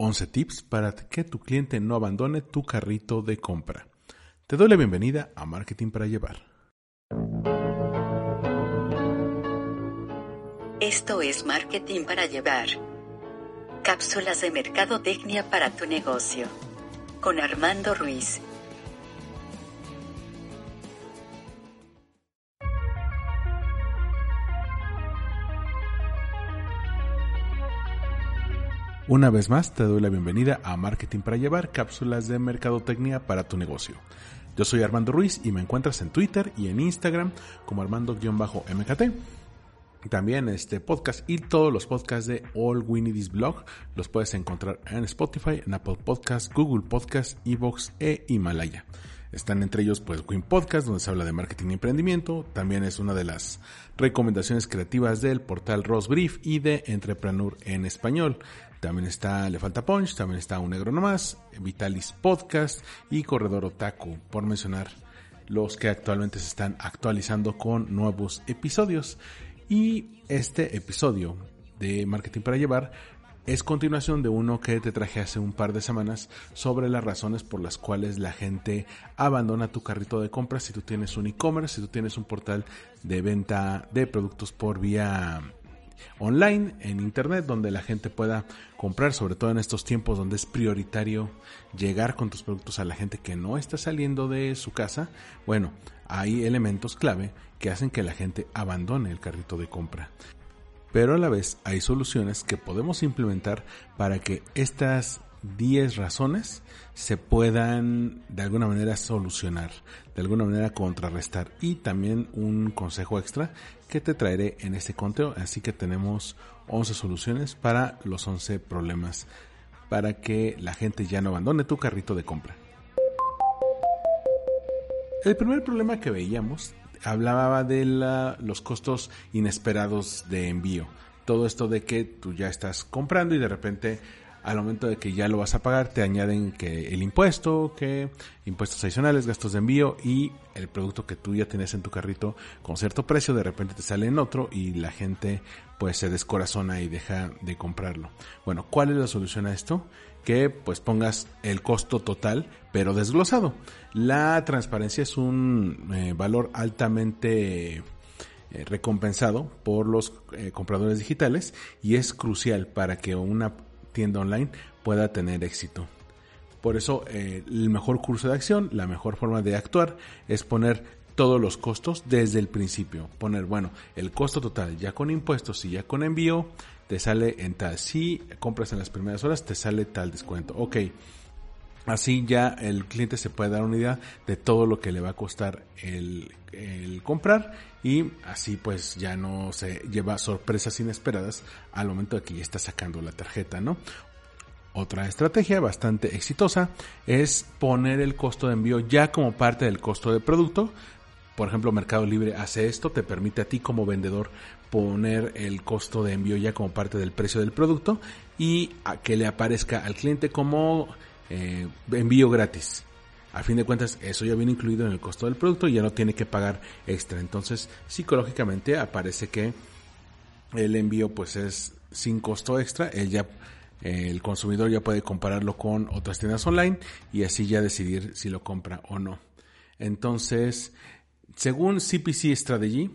11 tips para que tu cliente no abandone tu carrito de compra. Te doy la bienvenida a Marketing para Llevar. Esto es Marketing para Llevar. Cápsulas de mercadotecnia para tu negocio. Con Armando Ruiz. Una vez más te doy la bienvenida a Marketing para Llevar, cápsulas de mercadotecnia para tu negocio. Yo soy Armando Ruiz y me encuentras en Twitter y en Instagram como Armando-MKT. También este podcast y todos los podcasts de All Is Blog los puedes encontrar en Spotify, en Apple Podcasts, Google Podcasts, Evox e Himalaya. Están entre ellos pues Win Podcast, donde se habla de marketing y emprendimiento. También es una de las recomendaciones creativas del portal Ross Brief y de Entrepreneur en español. También está Le Falta Punch, también está Un Negro Nomás, Vitalis Podcast y Corredor Otaku, por mencionar los que actualmente se están actualizando con nuevos episodios. Y este episodio de Marketing para Llevar es continuación de uno que te traje hace un par de semanas sobre las razones por las cuales la gente abandona tu carrito de compras si tú tienes un e-commerce, si tú tienes un portal de venta de productos por vía online, en internet, donde la gente pueda comprar, sobre todo en estos tiempos donde es prioritario llegar con tus productos a la gente que no está saliendo de su casa. Bueno, hay elementos clave que hacen que la gente abandone el carrito de compra pero a la vez hay soluciones que podemos implementar para que estas 10 razones se puedan de alguna manera solucionar, de alguna manera contrarrestar y también un consejo extra que te traeré en este conteo, así que tenemos 11 soluciones para los 11 problemas para que la gente ya no abandone tu carrito de compra. El primer problema que veíamos hablaba de los costos inesperados de envío. Todo esto de que tú ya estás comprando y de repente al momento de que ya lo vas a pagar te añaden que el impuesto, que impuestos adicionales, gastos de envío y el producto que tú ya tienes en tu carrito con cierto precio de repente te sale en otro y la gente pues se descorazona y deja de comprarlo. Bueno, ¿cuál es la solución a esto? que pues pongas el costo total pero desglosado. La transparencia es un eh, valor altamente eh, recompensado por los eh, compradores digitales y es crucial para que una online pueda tener éxito. Por eso el mejor curso de acción, la mejor forma de actuar es poner todos los costos desde el principio. Poner, bueno, el costo total ya con impuestos y ya con envío, te sale en tal. Si compras en las primeras horas, te sale tal descuento. Ok. Así ya el cliente se puede dar una idea de todo lo que le va a costar el, comprar y así pues ya no se lleva sorpresas inesperadas al momento de que ya está sacando la tarjeta, ¿no? Otra estrategia bastante exitosa es poner el costo de envío ya como parte del costo de producto. Por ejemplo, Mercado Libre hace esto, te permite a ti como vendedor poner el costo de envío ya como parte del precio del producto y a que le aparezca al cliente como eh, envío gratis. A fin de cuentas, eso ya viene incluido en el costo del producto y ya no tiene que pagar extra. Entonces, psicológicamente aparece que el envío pues es sin costo extra. Ya, el consumidor ya puede compararlo con otras tiendas online y así ya decidir si lo compra o no. Entonces, según CPC Strategy,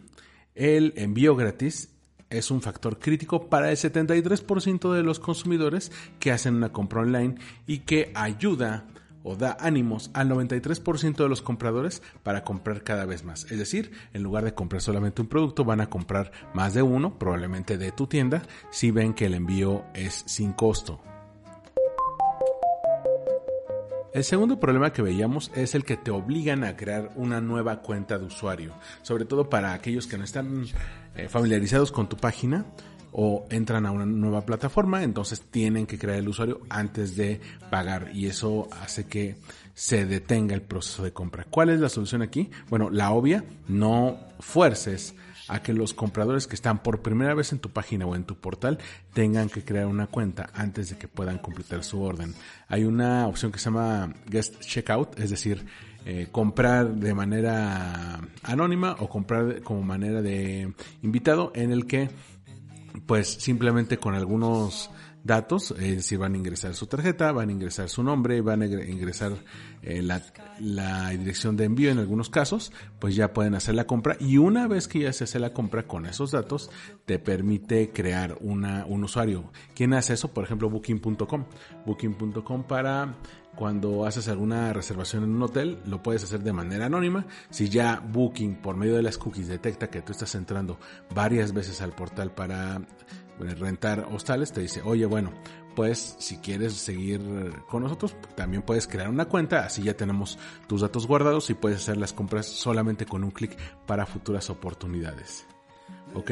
el envío gratis es un factor crítico para el 73% de los consumidores que hacen una compra online y que ayuda o da ánimos al 93% de los compradores para comprar cada vez más. Es decir, en lugar de comprar solamente un producto, van a comprar más de uno, probablemente de tu tienda, si ven que el envío es sin costo. El segundo problema que veíamos es el que te obligan a crear una nueva cuenta de usuario, sobre todo para aquellos que no están eh, familiarizados con tu página. o entran a una nueva plataforma, entonces tienen que crear el usuario antes de pagar y eso hace que se detenga el proceso de compra. ¿Cuál es la solución aquí? Bueno, la obvia, no fuerces a que los compradores que están por primera vez en tu página o en tu portal tengan que crear una cuenta antes de que puedan completar su orden. Hay una opción que se llama Guest Checkout, es decir, eh, comprar de manera anónima o comprar como manera de invitado en el que pues simplemente con algunos datos, es decir, van a ingresar su tarjeta, van a ingresar su nombre, van a ingresar eh, la, la, dirección de envío en algunos casos, pues ya pueden hacer la compra y una vez que ya se hace la compra con esos datos, te permite crear una, un usuario. ¿Quién hace eso? Por ejemplo, booking.com. Booking.com para cuando haces alguna reservación en un hotel, lo puedes hacer de manera anónima. Si ya Booking por medio de las cookies detecta que tú estás entrando varias veces al portal para rentar hostales, te dice, oye, bueno, pues si quieres seguir con nosotros, también puedes crear una cuenta, así ya tenemos tus datos guardados y puedes hacer las compras solamente con un clic para futuras oportunidades. ¿Ok?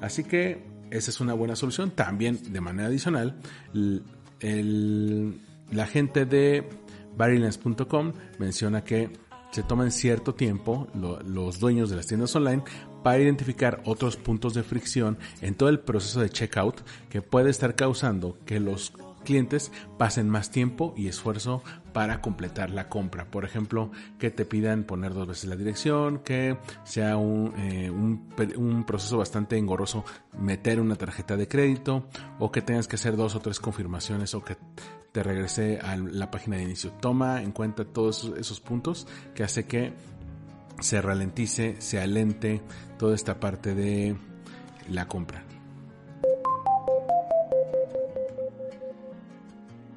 Así que esa es una buena solución. También de manera adicional, el la gente de Barilens.com menciona que se toman cierto tiempo los dueños de las tiendas online para identificar otros puntos de fricción en todo el proceso de checkout que puede estar causando que los clientes pasen más tiempo y esfuerzo para completar la compra. Por ejemplo, que te pidan poner dos veces la dirección, que sea un, eh, un, proceso bastante engorroso meter una tarjeta de crédito o que tengas que hacer dos o tres confirmaciones o que te regrese a la página de inicio. Toma en cuenta todos esos puntos que hace que se ralentice, se alente toda esta parte de la compra.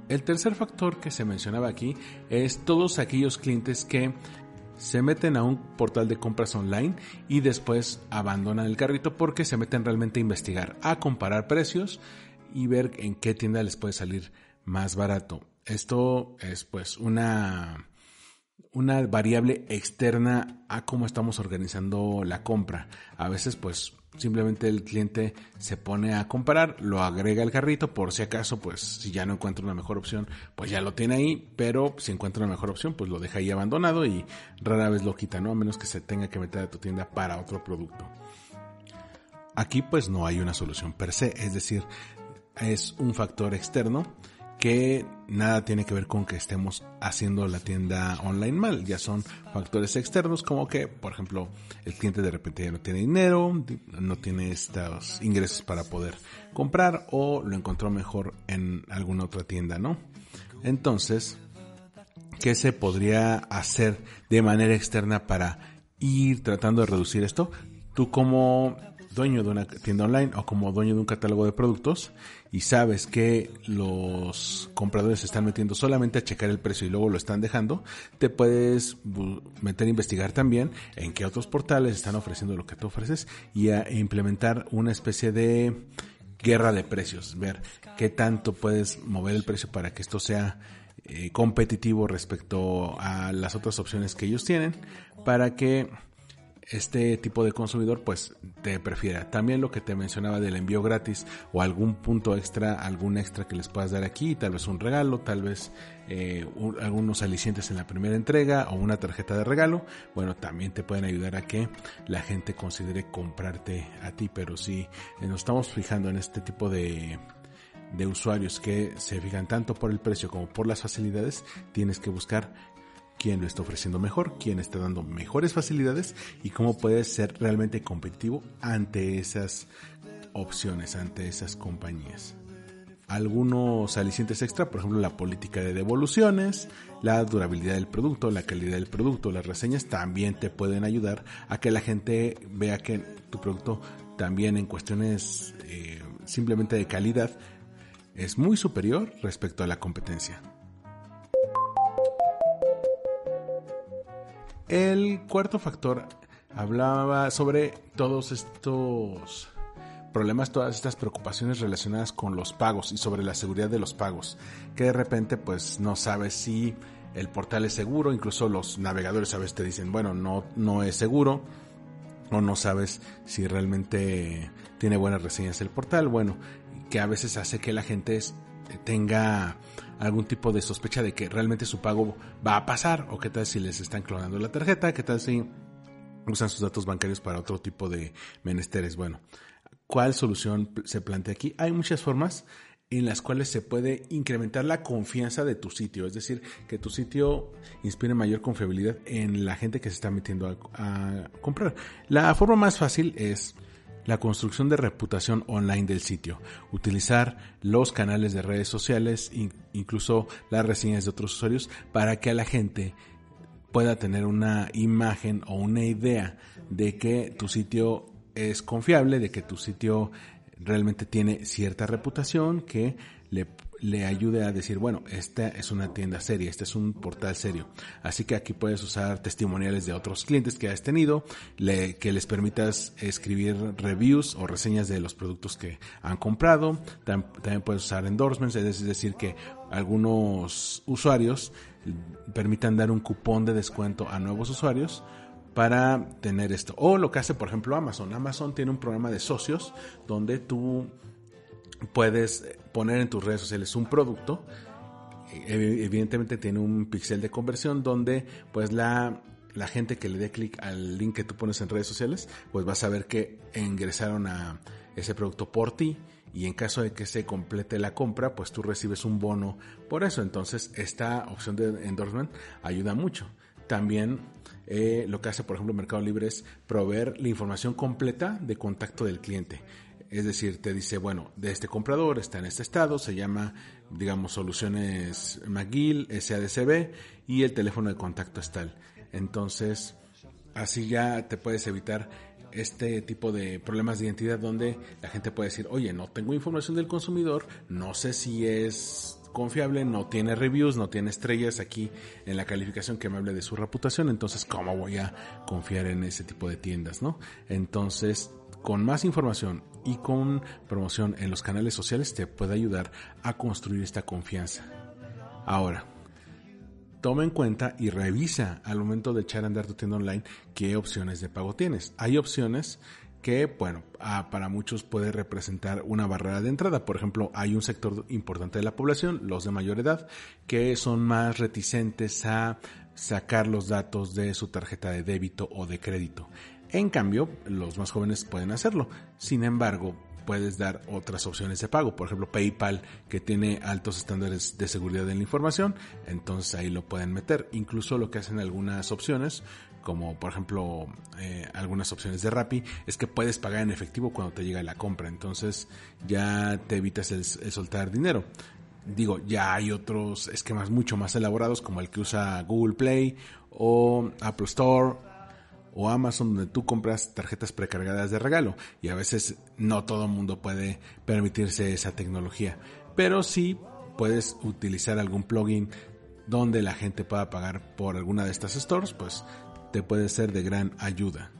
El tercer factor que se mencionaba aquí es todos aquellos clientes que se meten a un portal de compras online y después abandonan el carrito porque se meten realmente a investigar, a comparar precios y ver en qué tienda les puede salir más barato. Esto es pues una una variable externa a cómo estamos organizando la compra. A veces pues simplemente el cliente se pone a comparar, lo agrega al carrito, por si acaso, pues si ya no encuentra una mejor opción, pues ya lo tiene ahí, pero si encuentra una mejor opción, pues lo deja ahí abandonado y rara vez lo quita, ¿no? A menos que se tenga que meter a tu tienda para otro producto. Aquí pues no hay una solución per se, es decir, es un factor externo que nada tiene que ver con que estemos haciendo la tienda online mal. Ya son factores externos como que, por ejemplo, el cliente de repente ya no tiene dinero, no tiene estos ingresos para poder comprar o lo encontró mejor en alguna otra tienda, ¿no? Entonces, ¿qué se podría hacer de manera externa para ir tratando de reducir esto? Tú como dueño de una tienda online o como dueño de un catálogo de productos y sabes que los compradores se están metiendo solamente a checar el precio y luego lo están dejando, te puedes meter a investigar también en qué otros portales están ofreciendo lo que tú ofreces y a implementar una especie de guerra de precios, ver qué tanto puedes mover el precio para que esto sea eh, competitivo respecto a las otras opciones que ellos tienen para que este tipo de consumidor pues te prefiera. También lo que te mencionaba del envío gratis o algún punto extra, algún extra que les puedas dar aquí, tal vez un regalo, tal vez eh, algunos alicientes en la primera entrega o una tarjeta de regalo, bueno, también te pueden ayudar a que la gente considere comprarte a ti, pero si nos estamos fijando en este tipo de de usuarios que se fijan tanto por el precio como por las facilidades, tienes que buscar quién lo está ofreciendo mejor, quién está dando mejores facilidades y cómo puedes ser realmente competitivo ante esas opciones, ante esas compañías. Algunos alicientes extra, por ejemplo, la política de devoluciones, la durabilidad del producto, la calidad del producto, las reseñas también te pueden ayudar a que la gente vea que tu producto también en cuestiones eh, simplemente de calidad es muy superior respecto a la competencia. El cuarto factor hablaba sobre todos estos problemas, todas estas preocupaciones relacionadas con los pagos y sobre la seguridad de los pagos, que de repente pues no sabes si el portal es seguro, incluso los navegadores a veces te dicen, bueno, no, no es seguro, o no sabes si realmente tiene buenas reseñas el portal, bueno, que a veces hace que la gente tenga algún tipo de sospecha de que realmente su pago va a pasar o qué tal si les están clonando la tarjeta, qué tal si usan sus datos bancarios para otro tipo de menesteres. Bueno, ¿cuál solución se plantea aquí? Hay muchas formas en las cuales se puede incrementar la confianza de tu sitio, es decir, que tu sitio inspire mayor confiabilidad en la gente que se está metiendo a, comprar. La forma más fácil es la construcción de reputación online del sitio, utilizar los canales de redes sociales, incluso las reseñas de otros usuarios, para que a la gente pueda tener una imagen o una idea de que tu sitio es confiable, de que tu sitio realmente tiene cierta reputación que le, le, ayude a decir, bueno, esta es una tienda seria, este es un portal serio. Así que aquí puedes usar testimoniales de otros clientes que has tenido, le, que les permitas escribir reviews o reseñas de los productos que han comprado. también puedes usar endorsements, es decir, que algunos usuarios permitan dar un cupón de descuento a nuevos usuarios para tener esto. O lo que hace, por ejemplo, Amazon. Amazon tiene un programa de socios donde tú puedes poner en tus redes sociales un producto. Evidentemente tiene un pixel de conversión donde pues la, la gente que le dé clic al link que tú pones en redes sociales, pues va a saber que ingresaron a ese producto por ti y en caso de que se complete la compra, pues tú recibes un bono por eso. Entonces, esta opción de endorsement ayuda mucho. También eh, lo que hace, por ejemplo, Mercado Libre es proveer la información completa de contacto del cliente. Es decir, te dice, bueno, de este comprador está en este estado, se llama, digamos, Soluciones McGill, SADCB, y el teléfono de contacto es tal. Entonces, así ya te puedes evitar este tipo de problemas de identidad donde la gente puede decir, oye, no tengo información del consumidor, no sé si es confiable, no tiene reviews, no tiene estrellas aquí en la calificación que me hable de su reputación, entonces ¿cómo voy a confiar en ese tipo de tiendas, no? Entonces, con más información y con promoción en los canales sociales te puede ayudar a construir esta confianza. Ahora, toma en cuenta y revisa al momento de echar a andar tu tienda online qué opciones de pago tienes. Hay opciones que, bueno, para muchos puede representar una barrera de entrada. Por ejemplo, hay un sector importante de la población, los de mayor edad, que son más reticentes a sacar los datos de su tarjeta de débito o de crédito. En cambio, los más jóvenes pueden hacerlo. Sin embargo, puedes dar otras opciones de pago. Por ejemplo, PayPal, que tiene altos estándares de seguridad en la información, entonces ahí lo pueden meter. Incluso lo que hacen algunas opciones, como por ejemplo eh, algunas opciones de Rappi, es que puedes pagar en efectivo cuando te llega la compra. Entonces ya te evitas el, el soltar dinero digo, ya hay otros esquemas mucho más elaborados como el que usa Google Play o Apple Store o Amazon donde tú compras tarjetas precargadas de regalo y a veces no todo el mundo puede permitirse esa tecnología, pero sí puedes utilizar algún plugin donde la gente pueda pagar por alguna de estas stores, pues te puede ser de gran ayuda.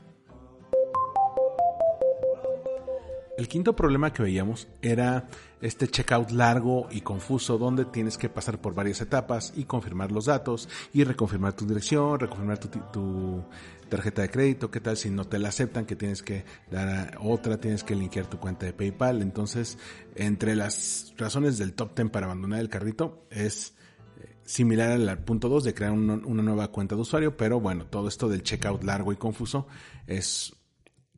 El quinto problema que veíamos era este checkout largo y confuso donde tienes que pasar por varias etapas y confirmar los datos y reconfirmar tu dirección, reconfirmar tu, tarjeta de crédito, qué tal si no te la aceptan, que tienes que dar otra, tienes que linkear tu cuenta de PayPal. Entonces, entre las razones del top 10 para abandonar el carrito es eh, similar al punto 2 de crear una nueva cuenta de usuario, pero bueno, todo esto del checkout largo y confuso es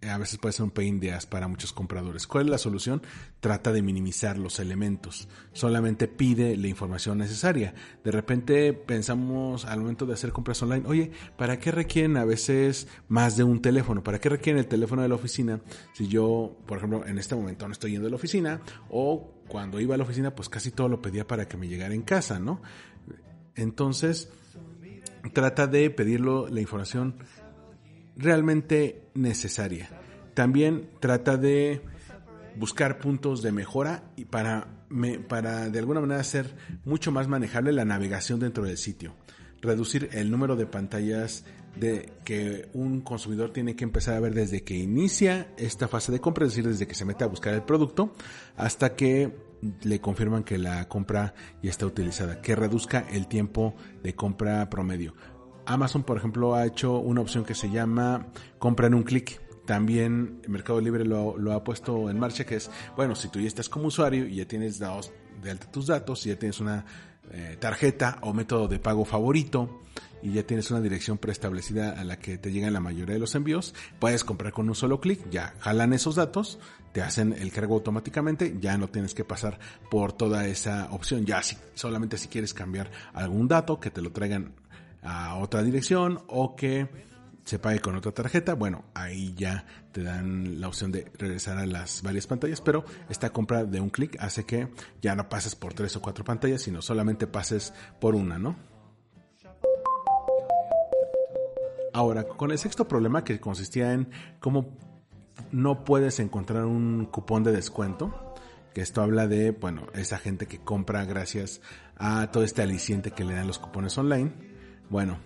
a veces puede ser un pain de para muchos compradores. ¿Cuál es la solución? Trata de minimizar los elementos. Solamente pide la información necesaria. De repente pensamos al momento de hacer compras online, oye, ¿para qué requieren a veces más de un teléfono? ¿Para qué requieren el teléfono de la oficina? Si yo, por ejemplo, en este momento no estoy yendo a la oficina o cuando iba a la oficina, pues casi todo lo pedía para que me llegara en casa, ¿no? Entonces, trata de pedirlo la información realmente necesaria. También trata de buscar puntos de mejora y para, para de alguna manera hacer mucho más manejable la navegación dentro del sitio. Reducir el número de pantallas de que un consumidor tiene que empezar a ver desde que inicia esta fase de compra, es decir, desde que se mete a buscar el producto hasta que le confirman que la compra ya está utilizada, que reduzca el tiempo de compra promedio. Amazon, por ejemplo, ha hecho una opción que se llama compra en un clic. también Mercado Libre lo, ha puesto en marcha, que es, bueno, si tú ya estás como usuario y ya tienes dados de alta tus datos, y ya tienes una eh, tarjeta o método de pago favorito y ya tienes una dirección preestablecida a la que te llegan la mayoría de los envíos, puedes comprar con un solo clic, ya jalan esos datos, te hacen el cargo automáticamente, ya no tienes que pasar por toda esa opción, ya solamente si quieres cambiar algún dato, que te lo traigan a otra dirección o que se pague con otra tarjeta, bueno, ahí ya te dan la opción de regresar a las varias pantallas, pero esta compra de un clic hace que ya no pases por tres o cuatro pantallas, sino solamente pases por una, ¿no? Ahora, con el sexto problema que consistía en cómo no puedes encontrar un cupón de descuento, que esto habla de, bueno, esa gente que compra gracias a todo este aliciente que le dan los cupones online. Bueno,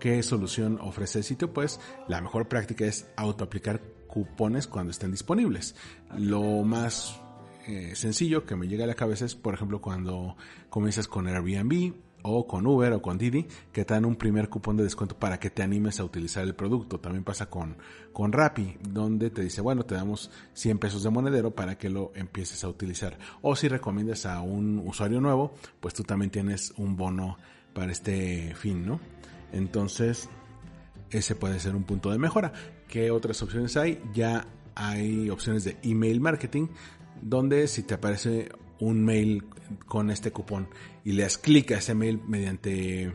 ¿qué solución ofrece el sitio? Pues la mejor práctica es autoaplicar cupones cuando estén disponibles. Lo más eh, sencillo que me llega a la cabeza es, por ejemplo, cuando comienzas con Airbnb o con Uber o con Didi que te dan un primer cupón de descuento para que te animes a utilizar el producto. También pasa con, con Rappi, donde te dice, bueno, te damos 100 pesos de monedero para que lo empieces a utilizar. O si recomiendas a un usuario nuevo, pues tú también tienes un bono para este fin, ¿no? Entonces, ese puede ser un punto de mejora. ¿Qué otras opciones hay? Ya hay opciones de email marketing, donde si te aparece un mail con este cupón y le das clic a ese mail mediante,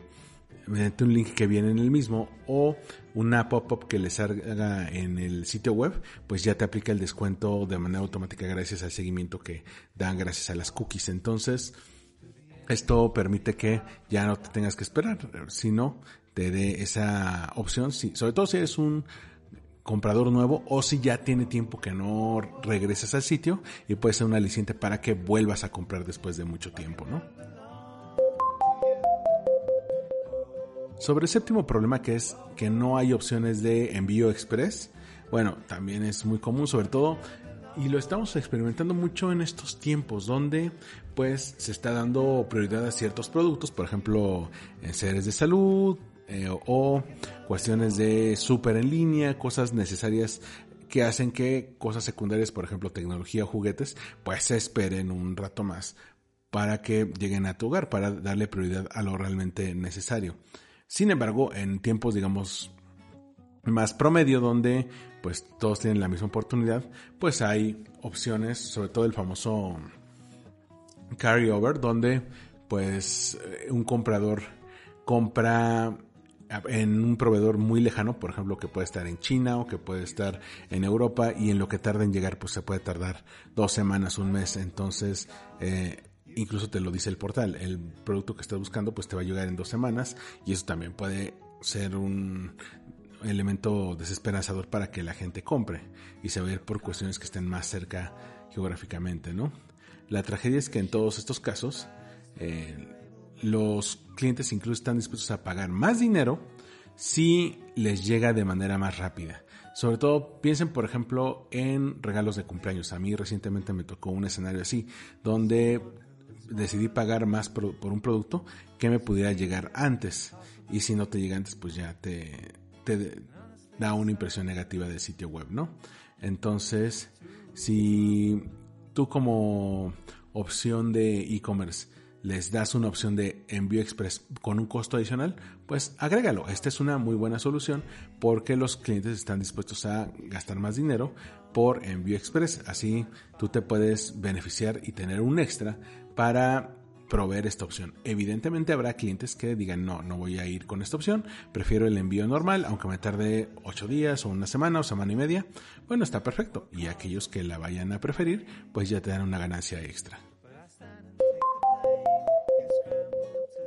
mediante un link que viene en el mismo o una pop-up que les haga en el sitio web, pues ya te aplica el descuento de manera automática gracias al seguimiento que dan gracias a las cookies. Entonces, esto permite que ya no te tengas que esperar, sino te dé esa opción, sobre todo si eres un comprador nuevo o si ya tiene tiempo que no regresas al sitio y puede ser un aliciente para que vuelvas a comprar después de mucho tiempo, ¿no? Sobre el séptimo problema que es que no hay opciones de envío express, bueno, también es muy común, sobre todo, y lo estamos experimentando mucho en estos tiempos donde pues se está dando prioridad a ciertos productos, por ejemplo, en seres de salud, eh, o cuestiones de súper en línea, cosas necesarias que hacen que cosas secundarias, por ejemplo, tecnología o juguetes, pues se esperen un rato más para que lleguen a tu hogar, para darle prioridad a lo realmente necesario. Sin embargo, en tiempos, digamos, más promedio, donde pues todos tienen la misma oportunidad, pues hay opciones, sobre todo el famoso carryover, donde pues eh, un comprador compra en un proveedor muy lejano, por ejemplo, que puede estar en China o que puede estar en Europa y en lo que tarda en llegar, pues se puede tardar dos semanas, un mes. Entonces, eh, incluso te lo dice el portal, el producto que estás buscando, pues te va a llegar en dos semanas y eso también puede ser un elemento desesperanzador para que la gente compre y se va a ir por cuestiones que estén más cerca geográficamente, ¿no? La tragedia es que en todos estos casos, eh, los clientes incluso están dispuestos a pagar más dinero si les llega de manera más rápida. Sobre todo piensen, por ejemplo, en regalos de cumpleaños. A mí recientemente me tocó un escenario así, donde decidí pagar más por, un producto que me pudiera llegar antes. Y si no te llega antes, pues ya te, te da una impresión negativa del sitio web, ¿no? Entonces, si tú como opción de e-commerce les das una opción de envío express con un costo adicional, pues agrégalo. Esta es una muy buena solución porque los clientes están dispuestos a gastar más dinero por envío express. Así tú te puedes beneficiar y tener un extra para proveer esta opción. Evidentemente habrá clientes que digan no, no voy a ir con esta opción, prefiero el envío normal, aunque me tarde 8 días o una semana o semana y media. Bueno, está perfecto. Y aquellos que la vayan a preferir, pues ya te dan una ganancia extra.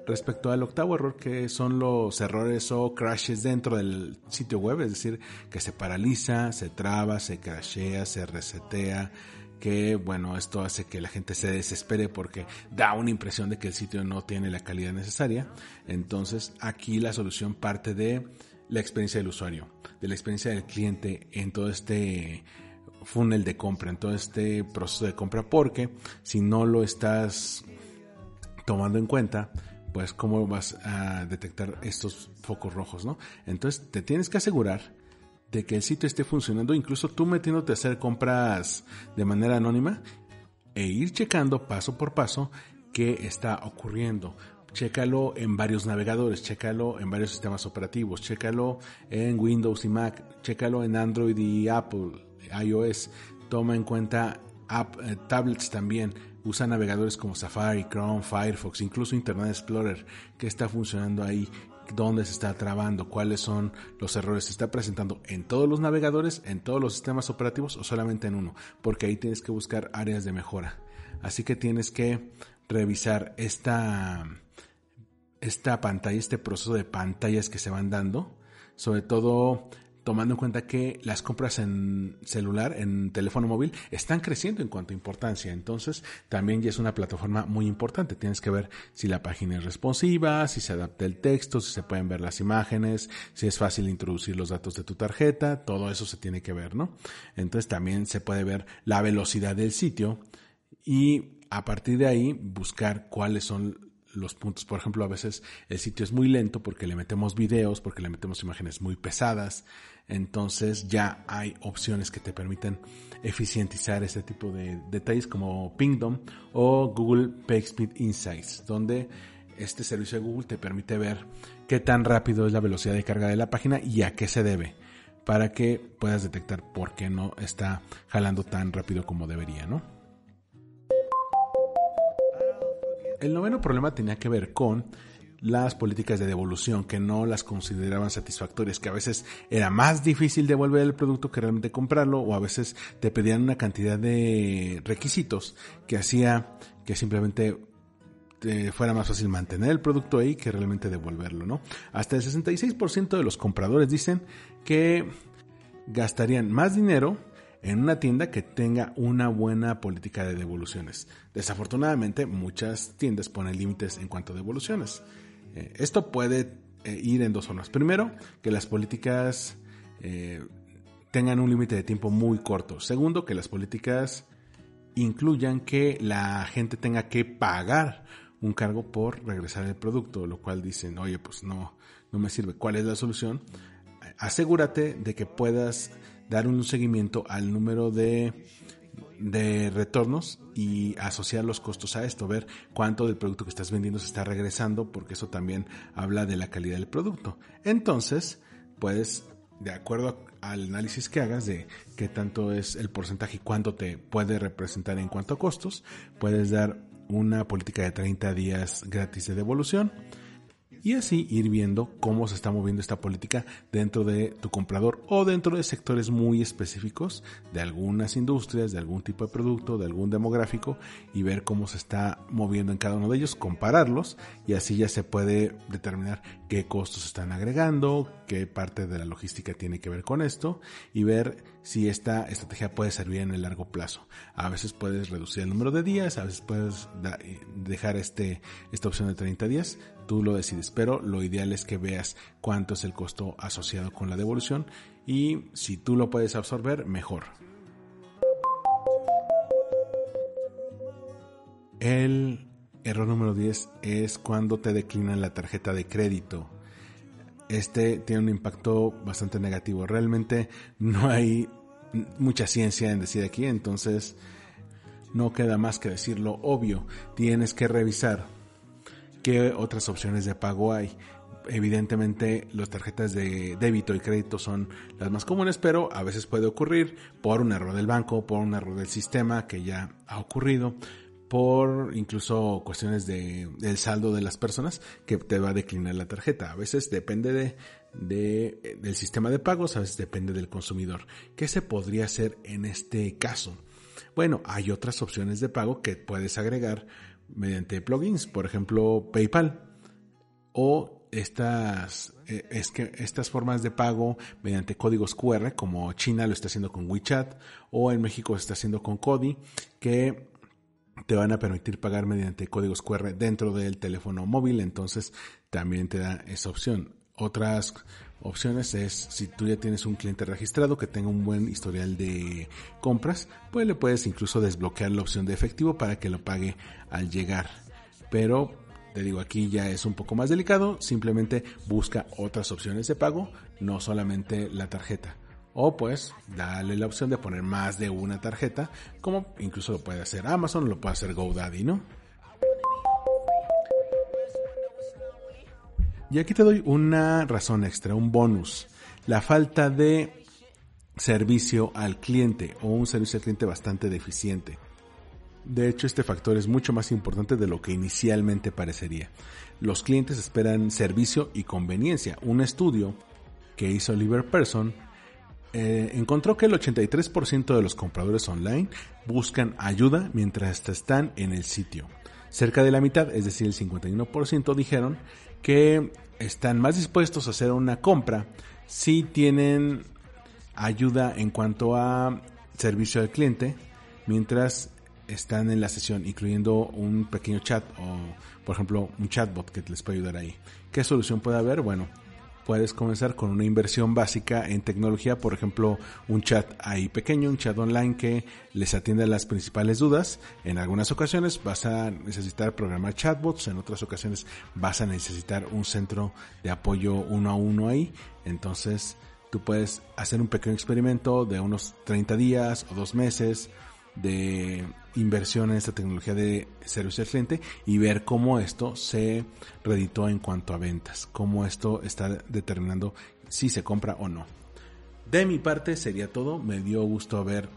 respecto al octavo error que son los errores o crashes dentro del sitio web, es decir, que se paraliza, se traba, se crashea, se resetea, que bueno, esto hace que la gente se desespere porque da una impresión de que el sitio no tiene la calidad necesaria. Entonces aquí la solución parte de la experiencia del usuario, de la experiencia del cliente en todo este funnel de compra, en todo este proceso de compra, porque si no lo estás tomando en cuenta, pues cómo vas a detectar estos focos rojos, ¿no? Entonces te tienes que asegurar de que el sitio esté funcionando, incluso tú metiéndote a hacer compras de manera anónima e ir checando paso por paso qué está ocurriendo. Chécalo en varios navegadores, chécalo en varios sistemas operativos, chécalo en Windows y Mac, chécalo en Android y Apple, iOS. Toma en cuenta eh, tablets también. Usa navegadores como Safari, Chrome, Firefox, incluso Internet Explorer, que está funcionando ahí dónde se está trabando, cuáles son los errores, se está presentando en todos los navegadores, en todos los sistemas operativos o solamente en uno, porque ahí tienes que buscar áreas de mejora. Así que tienes que revisar esta, esta pantalla, este proceso de pantallas que se van dando, sobre todo tomando en cuenta que las compras en celular, en teléfono móvil, están creciendo en cuanto a importancia. Entonces, también ya es una plataforma muy importante. Tienes que ver si la página es responsiva, si se adapta el texto, si se pueden ver las imágenes, si es fácil introducir los datos de tu tarjeta, todo eso se tiene que ver, ¿no? Entonces, también se puede ver la velocidad del sitio y a partir de ahí buscar cuáles son los puntos. Por ejemplo, a veces el sitio es muy lento porque le metemos videos, porque le metemos imágenes muy pesadas. Entonces ya hay opciones que te permiten eficientizar este tipo de detalles como Pingdom o Google PageSpeed Insights, donde este servicio de Google te permite ver qué tan rápido es la velocidad de carga de la página y a qué se debe para que puedas detectar por qué no está jalando tan rápido como debería, ¿no? El noveno problema tenía que ver con las políticas de devolución que no las consideraban satisfactorias, que a veces era más difícil devolver el producto que realmente comprarlo o a veces te pedían una cantidad de requisitos que hacía que simplemente fuera más fácil mantener el producto ahí que realmente devolverlo, ¿no? Hasta el 66% de los compradores dicen que gastarían más dinero en una tienda que tenga una buena política de devoluciones. Desafortunadamente, muchas tiendas ponen límites en cuanto a devoluciones. Eh, esto puede eh, ir en dos formas. Primero, que las políticas eh, tengan un límite de tiempo muy corto. Segundo, que las políticas incluyan que la gente tenga que pagar un cargo por regresar el producto, lo cual dicen, oye, pues no, no me sirve. ¿Cuál es la solución? Asegúrate de que puedas dar un seguimiento al número de, de retornos y asociar los costos a esto, ver cuánto del producto que estás vendiendo se está regresando, porque eso también habla de la calidad del producto. Entonces, puedes, de acuerdo al análisis que hagas de qué tanto es el porcentaje y cuánto te puede representar en cuanto a costos, puedes dar una política de 30 días gratis de devolución y así ir viendo cómo se está moviendo esta política dentro de tu comprador o dentro de sectores muy específicos de algunas industrias, de algún tipo de producto, de algún demográfico y ver cómo se está moviendo en cada uno de ellos, compararlos y así ya se puede determinar qué costos están agregando, qué parte de la logística tiene que ver con esto y ver si esta estrategia puede servir en el largo plazo. A veces puedes reducir el número de días, a veces puedes dejar este, esta opción de 30 días, tú lo decides, pero lo ideal es que veas cuánto es el costo asociado con la devolución y si tú lo puedes absorber, mejor. El error número 10 es cuando te declinan la tarjeta de crédito. Este tiene un impacto bastante negativo. Realmente no hay mucha ciencia en decir aquí, entonces no queda más que decirlo obvio. Tienes que revisar qué otras opciones de pago hay. Evidentemente las tarjetas de débito y crédito son las más comunes, pero a veces puede ocurrir por un error del banco, por un error del sistema que ya ha ocurrido, por incluso cuestiones de, del saldo de las personas que te va a declinar la tarjeta. A veces depende de, de, del sistema de pagos, a veces depende del consumidor. ¿Qué se podría hacer en este caso? Bueno, hay otras opciones de pago que puedes agregar mediante plugins, por ejemplo PayPal o estas eh, es que estas formas de pago mediante códigos QR como China lo está haciendo con WeChat o en México se está haciendo con Cody que te van a permitir pagar mediante códigos QR dentro del teléfono móvil, entonces también te da esa opción. Otras opciones es si tú ya tienes un cliente registrado que tenga un buen historial de compras, pues le puedes incluso desbloquear la opción de efectivo para que lo pague al llegar. Pero te digo, aquí ya es un poco más delicado, simplemente busca otras opciones de pago, no solamente la tarjeta. O pues dale la opción de poner más de una tarjeta, como incluso lo puede hacer Amazon, lo puede hacer GoDaddy, ¿no? Y aquí te doy una razón extra, un bonus. La falta de servicio al cliente o un servicio al cliente bastante deficiente. De hecho, este factor es mucho más importante de lo que inicialmente parecería. Los clientes esperan servicio y conveniencia. Un estudio que hizo Oliver Person eh, encontró que el 83% de los compradores online buscan ayuda mientras están en el sitio. Cerca de la mitad, es decir, el 51%, dijeron que están más dispuestos a hacer una compra si tienen ayuda en cuanto a servicio al cliente mientras están en la sesión, incluyendo un pequeño chat o, por ejemplo, un chatbot que les puede ayudar ahí. ¿Qué solución puede haber? Bueno, puedes comenzar con una inversión básica en tecnología, por ejemplo, un chat ahí pequeño, un chat online que les atienda las principales dudas. En algunas ocasiones vas a necesitar programar chatbots, en otras ocasiones vas a necesitar un centro de apoyo uno a uno ahí. Entonces, tú puedes hacer un pequeño experimento de unos 30 días o dos meses de inversión en esta tecnología de servicio al cliente y ver cómo esto se reditó en cuanto a ventas, cómo esto está determinando si se compra o no. De mi parte sería todo, me dio gusto haber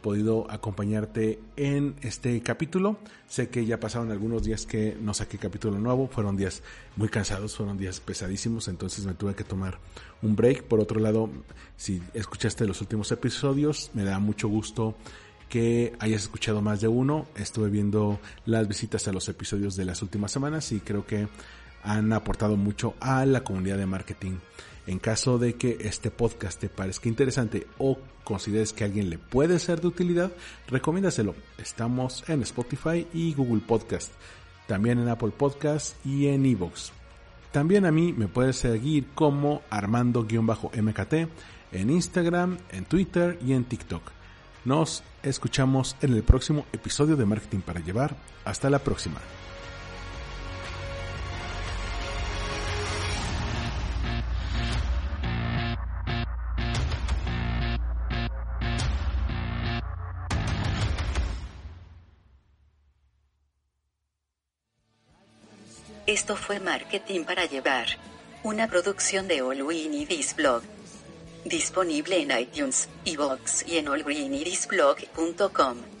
podido acompañarte en este capítulo. Sé que ya pasaron algunos días que no saqué capítulo nuevo, fueron días muy cansados, fueron días pesadísimos, entonces me tuve que tomar un break. Por otro lado, si escuchaste los últimos episodios, me da mucho gusto que hayas escuchado más de uno. Estuve viendo las visitas a los episodios de las últimas semanas y creo que han aportado mucho a la comunidad de marketing. En caso de que este podcast te parezca interesante o consideres que alguien le puede ser de utilidad, recomiéndaselo. Estamos en Spotify y Google Podcast, también en Apple Podcast y en Evox. También a mí me puedes seguir como Armando-MKT en Instagram, en Twitter y en TikTok. Nos escuchamos en el próximo episodio de Marketing para Llevar. Hasta la próxima. Esto fue Marketing para Llevar, una producción de All We Blog. Disponible en iTunes, iVoox y en allgreenirisblog.com.